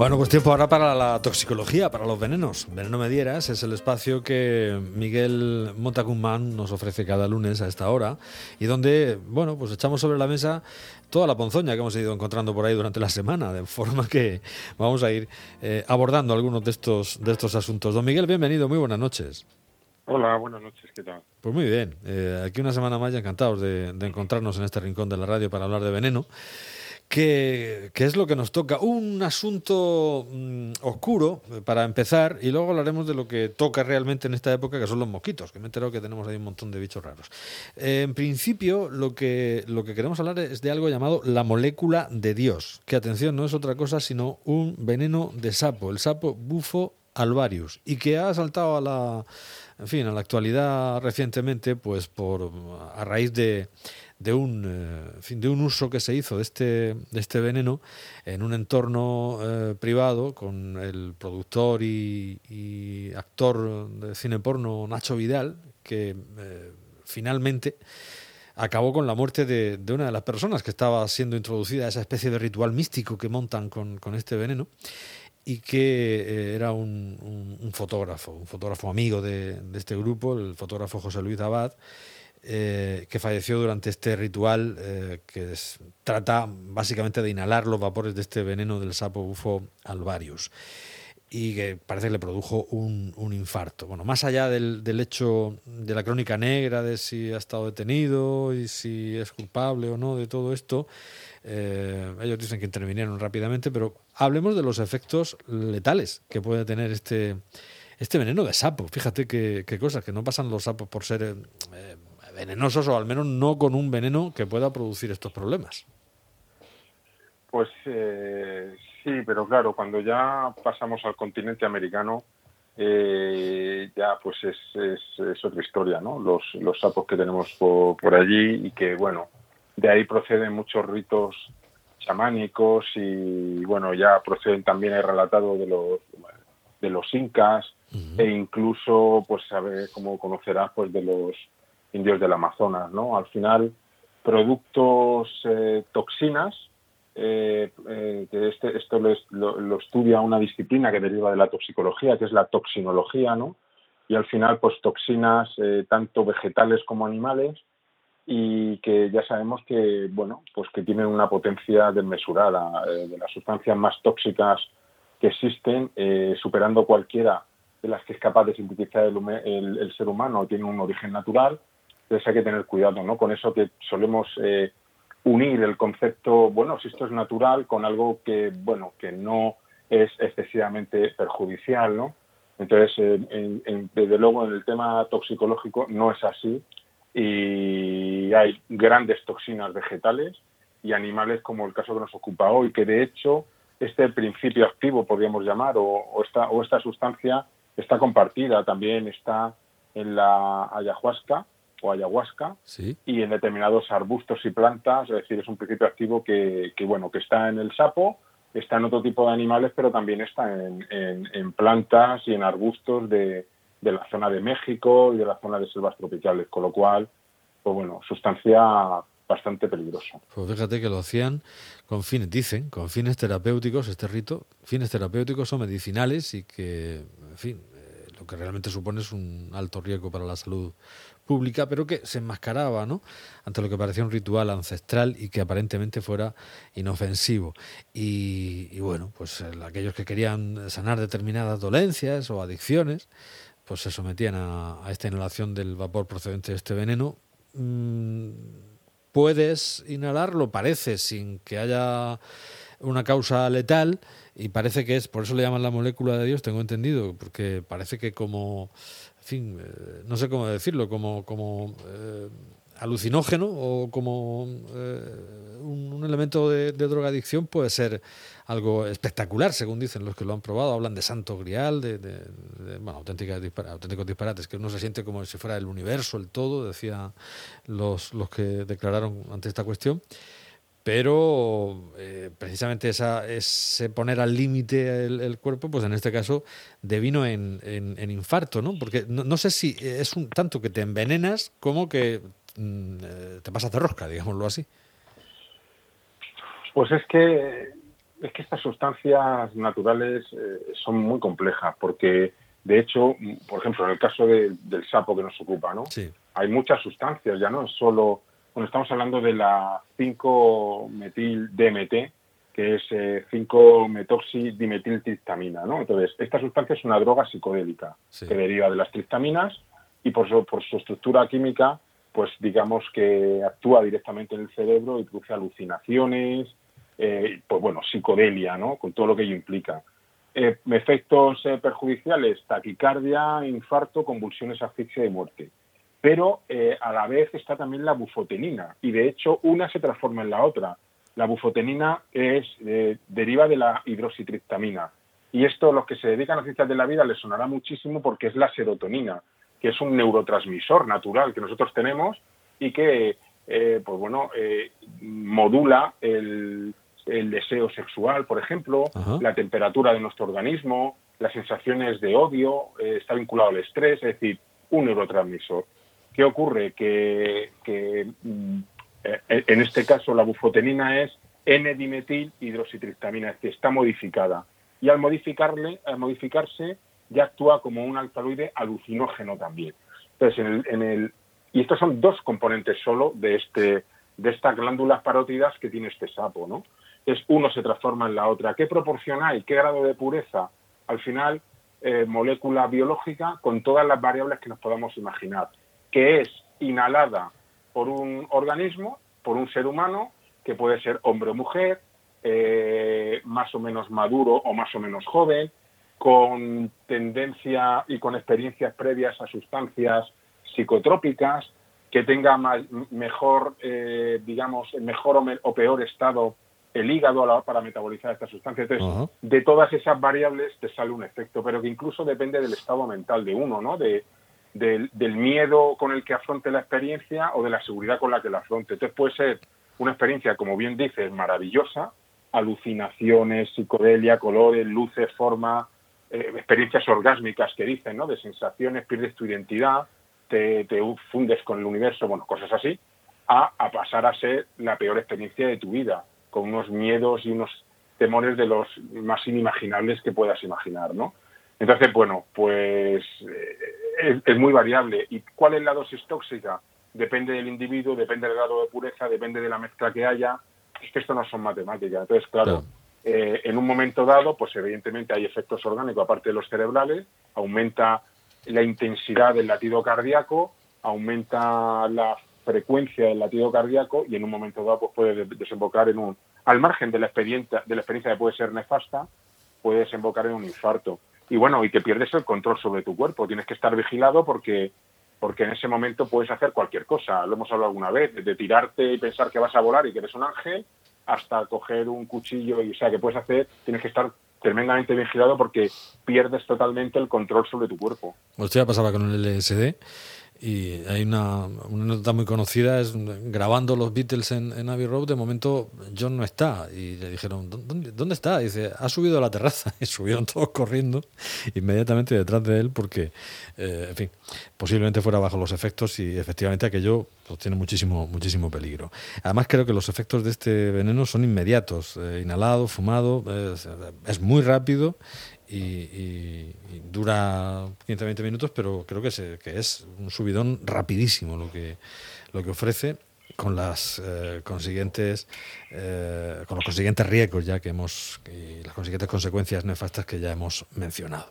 Bueno, pues tiempo ahora para la toxicología, para los venenos. Veneno Medieras es el espacio que Miguel Montacumán nos ofrece cada lunes a esta hora y donde, bueno, pues echamos sobre la mesa toda la ponzoña que hemos ido encontrando por ahí durante la semana, de forma que vamos a ir eh, abordando algunos de estos, de estos asuntos. Don Miguel, bienvenido, muy buenas noches. Hola, buenas noches, ¿qué tal? Pues muy bien, eh, aquí una semana más ya encantados de, de encontrarnos en este rincón de la radio para hablar de veneno. ¿Qué, es lo que nos toca? Un asunto mm, oscuro para empezar y luego hablaremos de lo que toca realmente en esta época, que son los mosquitos, que me he enterado que tenemos ahí un montón de bichos raros. Eh, en principio, lo que, lo que queremos hablar es de algo llamado la molécula de Dios, que atención, no es otra cosa sino un veneno de sapo, el sapo bufo alvarius, y que ha saltado a la, en fin, a la actualidad recientemente, pues por a raíz de de un, eh, de un uso que se hizo de este, de este veneno en un entorno eh, privado con el productor y, actor de cine porno Nacho Vidal, que eh, finalmente acabó con la muerte de, de, una de las personas que estaba siendo introducida a esa especie de ritual místico que montan con, con este veneno y que era un, un, fotógrafo, un fotógrafo amigo de, de este grupo, el fotógrafo José Luis Abad, eh, que falleció durante este ritual eh, que trata básicamente de inhalar los vapores de este veneno del sapo bufo alvarius y que parece que le produjo un, infarto. Bueno, más allá del, hecho de la crónica negra, de si ha estado detenido y si es culpable o no de todo esto, eh, ellos dicen que intervinieron rápidamente, pero hablemos de los efectos letales que puede tener este, este veneno de sapo. Fíjate qué, cosas, que no pasan los sapos por ser venenosos o al menos no con un veneno que pueda producir estos problemas. Pues eh, sí, pero claro, cuando ya pasamos al continente americano, eh, ya pues es, es, otra historia, ¿no? Los, los sapos que tenemos por, por, allí y que, bueno, de ahí proceden muchos ritos chamánicos y, bueno, ya proceden también el relatado de los, de los incas e incluso, pues, sabe, como conocerás, pues de los indios del Amazonas, ¿no? Al final, productos eh, toxinas, eh, eh, que este, esto lo, estudia una disciplina que deriva de la toxicología, que es la toxinología, ¿no? Y al final, pues toxinas tanto vegetales como animales y que ya sabemos que, bueno, pues que tienen una potencia desmesurada, de las sustancias más tóxicas que existen, superando cualquiera de las que es capaz de sintetizar el, el ser humano, tiene un origen natural entonces hay que tener cuidado, ¿no? Con eso que solemos eh, unir el concepto, bueno, si esto es natural, con algo que, bueno, que no es excesivamente perjudicial, ¿no? Entonces, desde luego, en el tema toxicológico no es así y hay grandes toxinas vegetales y animales como el caso que nos ocupa hoy, que de hecho este principio activo, podríamos llamar, o, esta, o esta sustancia está compartida, también está en la ayahuasca, o ayahuasca y en determinados arbustos y plantas, es decir, es un principio activo que, bueno, que está en el sapo, está en otro tipo de animales, pero también está en, plantas y en arbustos de, la zona de México y de la zona de selvas tropicales, con lo cual, pues bueno, sustancia bastante peligrosa. Pues fíjate que lo hacían con fines, dicen, con fines terapéuticos, este rito, fines terapéuticos o medicinales y que, en fin, lo que realmente supone es un alto riesgo para la salud pública, pero que se enmascaraba ¿no? ante lo que parecía un ritual ancestral y que aparentemente fuera inofensivo. Y, bueno, pues eh, aquellos que querían sanar determinadas dolencias o adicciones, pues se sometían a, esta inhalación del vapor procedente de este veneno. Mm, puedes inhalarlo, parece, sin que haya una causa letal y parece que es, por eso le llaman la molécula de Dios, tengo entendido, porque parece que como en fin, eh, no sé cómo decirlo, como, como eh, alucinógeno o como eh, un, elemento de, drogadicción puede ser algo espectacular, según dicen los que lo han probado. Hablan de santo grial, de, bueno, auténticos disparates, que uno se siente como si fuera el universo, el todo, decía los, los que declararon ante esta cuestión pero eh, precisamente esa, ese poner al límite el, cuerpo, pues en este caso devino en, en, infarto, ¿no? Porque no, sé si es un tanto que te envenenas como que mm, eh, te pasas de rosca, digámoslo así. Pues es que es que estas sustancias naturales eh, son muy complejas porque, de hecho, por ejemplo, en el caso del sapo que nos ocupa, ¿no? Hay muchas sustancias, ya no es solo, bueno, estamos hablando de la 5-metil-DMT, que es 5-metoxidimetiltriptamina, ¿no? Entonces, esta sustancia es una droga psicodélica que deriva de las triptaminas y por su, por su estructura química, pues digamos que actúa directamente en el cerebro y produce alucinaciones, eh, pues bueno, psicodelia, ¿no? Con todo lo que ello implica. Eh, efectos eh, perjudiciales, taquicardia, infarto, convulsiones, asfixia y muerte. Pero a la vez está también la bufotenina y de hecho una se transforma en la otra. La bufotenina es, deriva de la hidroxitriptamina y esto los que se dedican a ciencias de la vida les sonará muchísimo porque es la serotonina, que es un neurotransmisor natural que nosotros tenemos y que pues bueno, modula el, el deseo sexual, por ejemplo, la temperatura de nuestro organismo, las sensaciones de odio, eh, está vinculado al estrés, es decir, un neurotransmisor. ¿Qué ocurre? Que, mm, eh, en este caso la bufotenina es N-dimetil hidroxitriptamina, decir, está modificada. Y al, modificarle, al modificarse ya actúa como un alcaloide alucinógeno también. Entonces, en el, en el, y estos son dos componentes solo de, este, de estas glándulas parótidas que tiene este sapo, ¿no? es uno se transforma en la otra. ¿Qué proporción hay? ¿Qué grado de pureza? Al final, eh, molécula biológica con todas las variables que nos podamos imaginar, que es inhalada por un organismo, por un ser humano, que puede ser hombre o mujer, eh, más o menos maduro o más o menos joven, con tendencia y con experiencias previas a sustancias psicotrópicas, que tenga mejor, eh, digamos, mejor o, peor estado el hígado para metabolizar esta sustancia. Entonces, de todas esas variables te sale un efecto, pero que incluso depende del estado mental de uno, ¿no? De, del, miedo con el que afronte la experiencia o de la seguridad con la que la afronte. Entonces puede ser una experiencia, como bien dices, maravillosa, alucinaciones, psicodelia, colores, luces, forma, eh, experiencias orgásmicas que dicen, ¿no? De sensaciones, pierdes tu identidad, te, te fundes con el universo, bueno, cosas así, a, a pasar a ser la peor experiencia de tu vida con unos miedos y unos temores de los más inimaginables que puedas imaginar, ¿no? Entonces, bueno, pues eh, es, muy variable. ¿Y cuál es la dosis tóxica? Depende del individuo, depende del grado de pureza, depende de la mezcla que haya. Es que esto no son matemáticas. Entonces, claro, eh, en un momento dado, pues evidentemente hay efectos orgánicos aparte de los cerebrales, aumenta la intensidad del latido cardíaco, aumenta la frecuencia del latido cardíaco y en un momento dado pues puede desembocar en un, al margen de la experiencia, de la experiencia que puede ser nefasta, puede desembocar en un infarto. Y bueno, y que pierdes el control sobre tu cuerpo. Tienes que estar vigilado porque, porque en ese momento puedes hacer cualquier cosa. Lo hemos hablado alguna vez, de tirarte y pensar que vas a volar y que eres un ángel, hasta coger un cuchillo y, o sea, que puedes hacer, tienes que estar tremendamente vigilado porque pierdes totalmente el control sobre tu cuerpo. Ya pasaba con el LSD y hay una, una nota muy conocida, es grabando los Beatles en, en Abbey Road, de momento John no está. Y le dijeron, ¿dónde, dónde está? dice, ha subido a la terraza. Y subieron todos corriendo inmediatamente detrás de él porque, eh, en fin, posiblemente fuera bajo los efectos y efectivamente aquello pues, tiene muchísimo, muchísimo peligro. Además creo que los efectos de este veneno son inmediatos, eh, inhalado, fumado, es muy rápido y, dura 15-20 minutos, pero creo que es, que es un subidón rapidísimo lo que, lo que ofrece con las eh, consiguientes eh, con los consiguientes riesgos ya que hemos y las consiguientes consecuencias nefastas que ya hemos mencionado.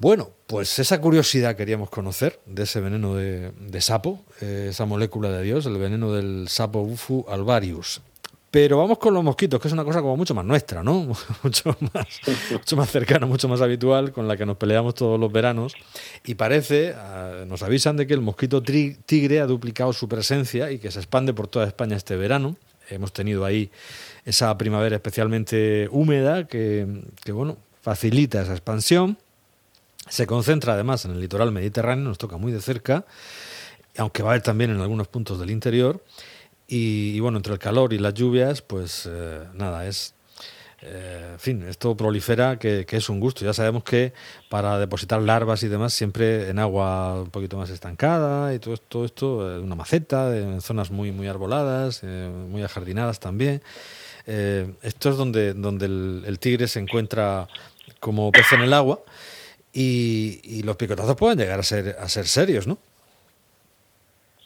Bueno, pues esa curiosidad queríamos conocer de ese veneno de, sapo, eh, esa molécula de Dios, el veneno del sapo Bufu alvarius. Pero vamos con los mosquitos, que es una cosa como mucho más nuestra, ¿no? mucho más, mucho más cercana, mucho más habitual, con la que nos peleamos todos los veranos. Y parece, ah, nos avisan de que el mosquito tigre ha duplicado su presencia y que se expande por toda España este verano. Hemos tenido ahí esa primavera especialmente húmeda que, que bueno, facilita esa expansión. Se concentra además en el litoral mediterráneo, nos toca muy de cerca, aunque va a haber también en algunos puntos del interior. Y, bueno, entre el calor y las lluvias, pues eh, nada, es eh, fin, esto prolifera que, es un gusto. Ya sabemos que para depositar larvas y demás, siempre en agua un poquito más estancada y todo, todo esto, en una maceta, en zonas muy, muy arboladas, muy ajardinadas también. esto es donde, donde el, tigre se encuentra como pez en el agua y, los picotazos pueden llegar a ser, a ser serios, ¿no?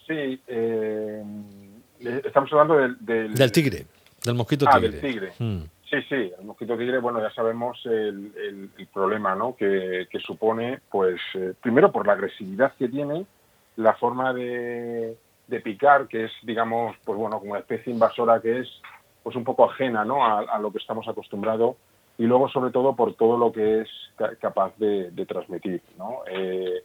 Sí, eh, estamos hablando del, del, tigre, del mosquito ah, tigre. del tigre. Mm. Sí, sí, el mosquito tigre, bueno, ya sabemos el, problema ¿no? que, supone, pues, eh, primero por la agresividad que tiene, la forma de, picar, que es, digamos, pues bueno, como una especie invasora que es, pues un poco ajena ¿no? a, lo que estamos acostumbrados, y luego, sobre todo, por todo lo que es capaz de, transmitir, ¿no? Eh,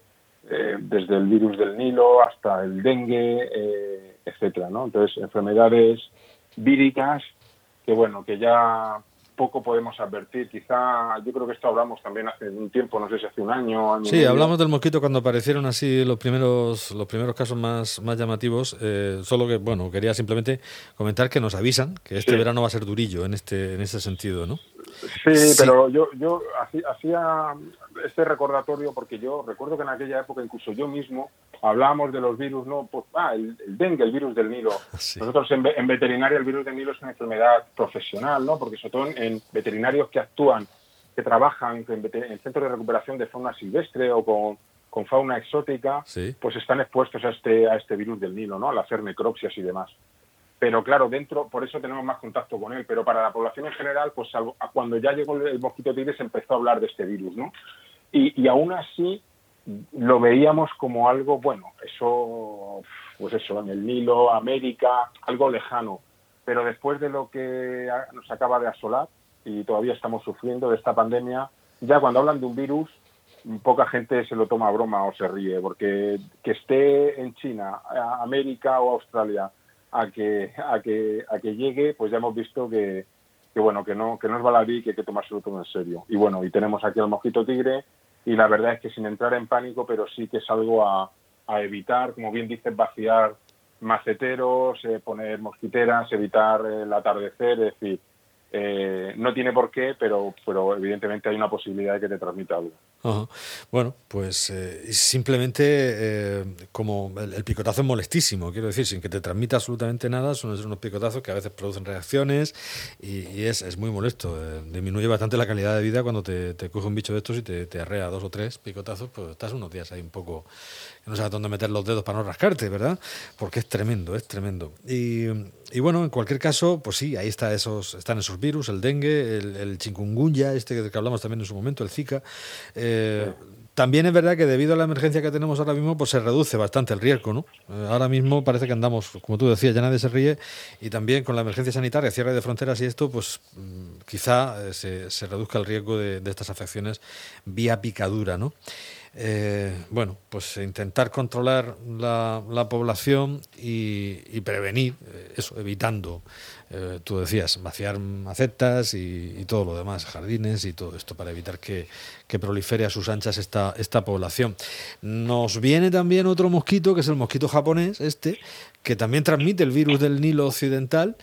eh, desde el virus del Nilo hasta el dengue, eh, etcétera, ¿no? Entonces, enfermedades víricas que, bueno, que ya poco podemos advertir. Quizá, yo creo que esto hablamos también hace un tiempo, no sé si hace un año. sí, hablamos del mosquito cuando aparecieron así los primeros, los primeros casos más, más llamativos. Eh, solo que, bueno, quería simplemente comentar que nos avisan que este verano va a ser durillo en este, en ese sentido, ¿no? Sí, pero yo, yo hacía este recordatorio porque yo recuerdo que en aquella época incluso yo mismo hablábamos de los virus, no, pues, ah, el, dengue, el virus del Nilo. Nosotros en, veterinaria el virus del Nilo es una enfermedad profesional, ¿no? Porque sobre todo en, veterinarios que actúan, que trabajan en, en centros de recuperación de fauna silvestre o con, fauna exótica, pues están expuestos a este, a este virus del Nilo, ¿no? Al hacer necropsias y demás pero claro, dentro, por eso tenemos más contacto con él, pero para la población en general, pues cuando ya llegó el mosquito tigre se empezó a hablar de este virus, ¿no? Y, y aún así lo veíamos como algo, bueno, eso, pues eso, en el Nilo, América, algo lejano, pero después de lo que nos acaba de asolar y todavía estamos sufriendo de esta pandemia, ya cuando hablan de un virus, poca gente se lo toma broma o se ríe, porque que esté en China, América o Australia, a que, a que, a que llegue, pues ya hemos visto que, que bueno, que no, que no es baladí, que hay que tomárselo todo en serio. Y bueno, y tenemos aquí al mosquito tigre, y la verdad es que sin entrar en pánico, pero sí que es algo a, a evitar, como bien dices, vaciar maceteros, eh, poner mosquiteras, evitar el atardecer, es decir, eh, no tiene por qué, pero, pero evidentemente hay una posibilidad de que te transmita algo. Bueno, pues eh, simplemente eh, como el, picotazo es molestísimo, quiero decir, sin que te transmita absolutamente nada, son unos picotazos que a veces producen reacciones y, es, es, muy molesto. disminuye bastante la calidad de vida cuando te, te, coge un bicho de estos y te, te arrea dos o tres picotazos, pues estás unos días ahí un poco no sabes dónde meter los dedos para no rascarte, ¿verdad? Porque es tremendo, es tremendo. Y, bueno, en cualquier caso, pues sí, ahí está esos, están esos virus, el dengue, el, el chikungunya, este que hablamos también en su momento, el Zika. Eh, también es verdad que debido a la emergencia que tenemos ahora mismo, pues se reduce bastante el riesgo, ¿no? Eh, ahora mismo parece que andamos, como tú decías, ya nadie se ríe, y también con la emergencia sanitaria, cierre de fronteras y esto, pues mm, quizá eh, se, se, reduzca el riesgo de, de, estas afecciones vía picadura, ¿no? Eh, bueno, pues intentar controlar la, población y, prevenir eh, eso, evitando, eh, tú decías, vaciar macetas y, todo lo demás, jardines y todo esto, para evitar que, que, prolifere a sus anchas esta, esta población. Nos viene también otro mosquito, que es el mosquito japonés, este, que también transmite el virus del Nilo Occidental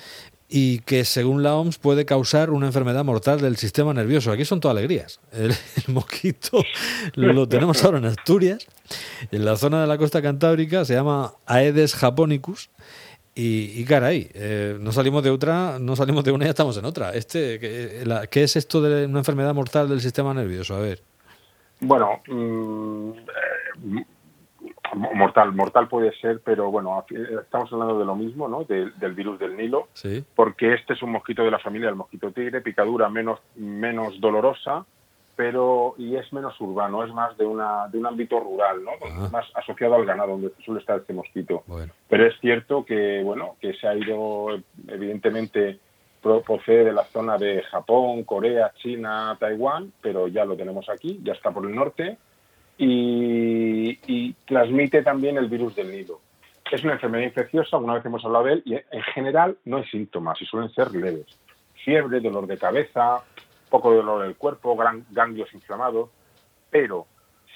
y que según la OMS puede causar una enfermedad mortal del sistema nervioso. Aquí son todas alegrías. El, mosquito lo tenemos ahora en Asturias, en la zona de la costa cantábrica, se llama Aedes japonicus. Y, y caray, eh, no salimos de otra, no salimos de una y ya estamos en otra. Este, ¿qué, es esto de una enfermedad mortal del sistema nervioso? A ver. Bueno, mm, eh, mortal, mortal puede ser, pero bueno, estamos hablando de lo mismo, ¿no? del virus del Nilo, porque este es un mosquito de la familia del mosquito tigre, picadura menos, menos dolorosa, pero y es menos urbano, es más de una de un ámbito rural, ¿no? Más asociado al ganado, donde suele estar este mosquito. Pero es cierto que bueno que se ha ido evidentemente procede de la zona de Japón, Corea, China, Taiwán, pero ya lo tenemos aquí, ya está por el norte y, transmite también el virus del nido. Es una enfermedad infecciosa, una vez hemos hablado de él, y en general no hay síntomas y suelen ser leves. Fiebre, dolor de cabeza, poco dolor del cuerpo, gran, ganglios inflamados, pero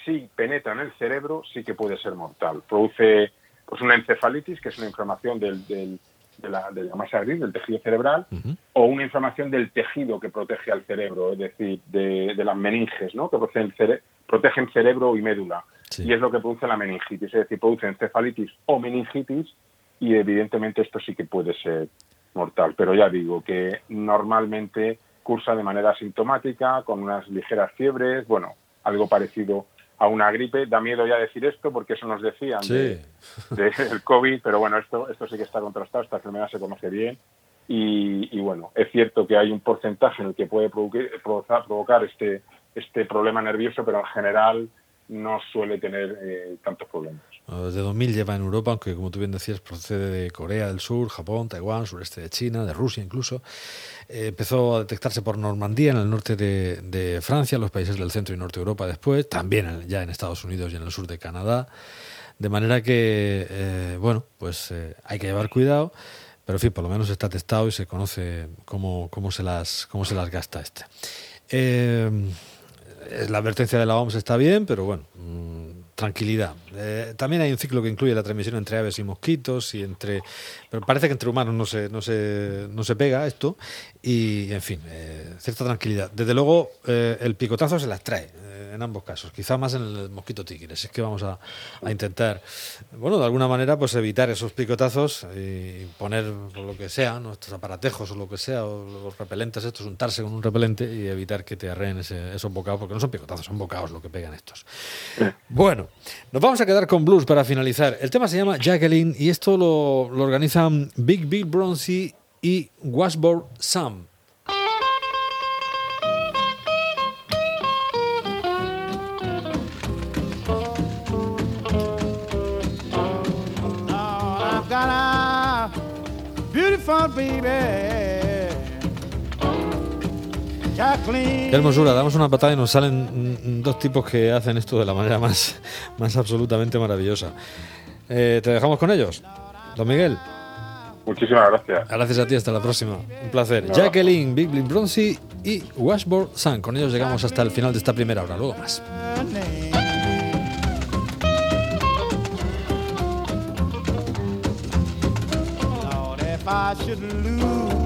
si penetra en el cerebro sí que puede ser mortal. Produce pues una encefalitis, que es una inflamación del, de la, de la masa gris, del tejido cerebral, o una inflamación del tejido que protege al cerebro, es decir, de, las meninges, ¿no? que protegen, cere protegen cerebro y médula. Y es lo que produce la meningitis, es decir, produce encefalitis o meningitis y evidentemente esto sí que puede ser mortal. Pero ya digo que normalmente cursa de manera asintomática, con unas ligeras fiebres, bueno, algo parecido a una gripe. Da miedo ya decir esto porque eso nos decían del de, COVID, pero bueno, esto, esto sí que está contrastado, esta enfermedad se conoce bien. Y, bueno, es cierto que hay un porcentaje en el que puede provocar, provocar este, este problema nervioso, pero en general no suele tener eh, tantos problemas. Desde 2000 lleva en Europa, aunque como tú bien decías, procede de Corea del Sur, Japón, Taiwán, sureste de China, de Rusia incluso. Eh, empezó a detectarse por Normandía, en el norte de, Francia, los países del centro y norte de Europa después, también ya en Estados Unidos y en el sur de Canadá. De manera que, eh, bueno, pues hay que llevar cuidado, pero en fin, por lo menos está testado y se conoce cómo, cómo, se, las, cómo se las gasta este. La advertencia de la OMS está bien, pero bueno, mm, tranquilidad. Eh, también hay un ciclo que incluye la transmisión entre aves y mosquitos y entre pero parece que entre humanos no se no se no se pega esto y en fin eh, cierta tranquilidad. Desde luego eh, el picotazo se las trae en ambos casos, quizá más en el mosquito tigre. Es que vamos a, intentar, bueno, de alguna manera, pues evitar esos picotazos y poner lo que sea, nuestros aparatejos o lo que sea, o los repelentes estos, untarse con un repelente y evitar que te arreen esos bocados, porque no son picotazos, son bocados lo que pegan estos. Bueno, nos vamos a quedar con blues para finalizar. El tema se llama Jacqueline y esto lo, lo organizan Big Bill Bronzy y Washboard Sam. Qué hermosura, damos una patada y nos salen dos tipos que hacen esto de la manera más, más absolutamente maravillosa. Eh, ¿Te dejamos con ellos? Don Miguel. Muchísimas gracias. Gracias a ti, hasta la próxima. Un placer. Jacqueline, Big Blin Bronzy y Washboard Sun. Con ellos llegamos hasta el final de esta primera hora. Luego más. I should lose.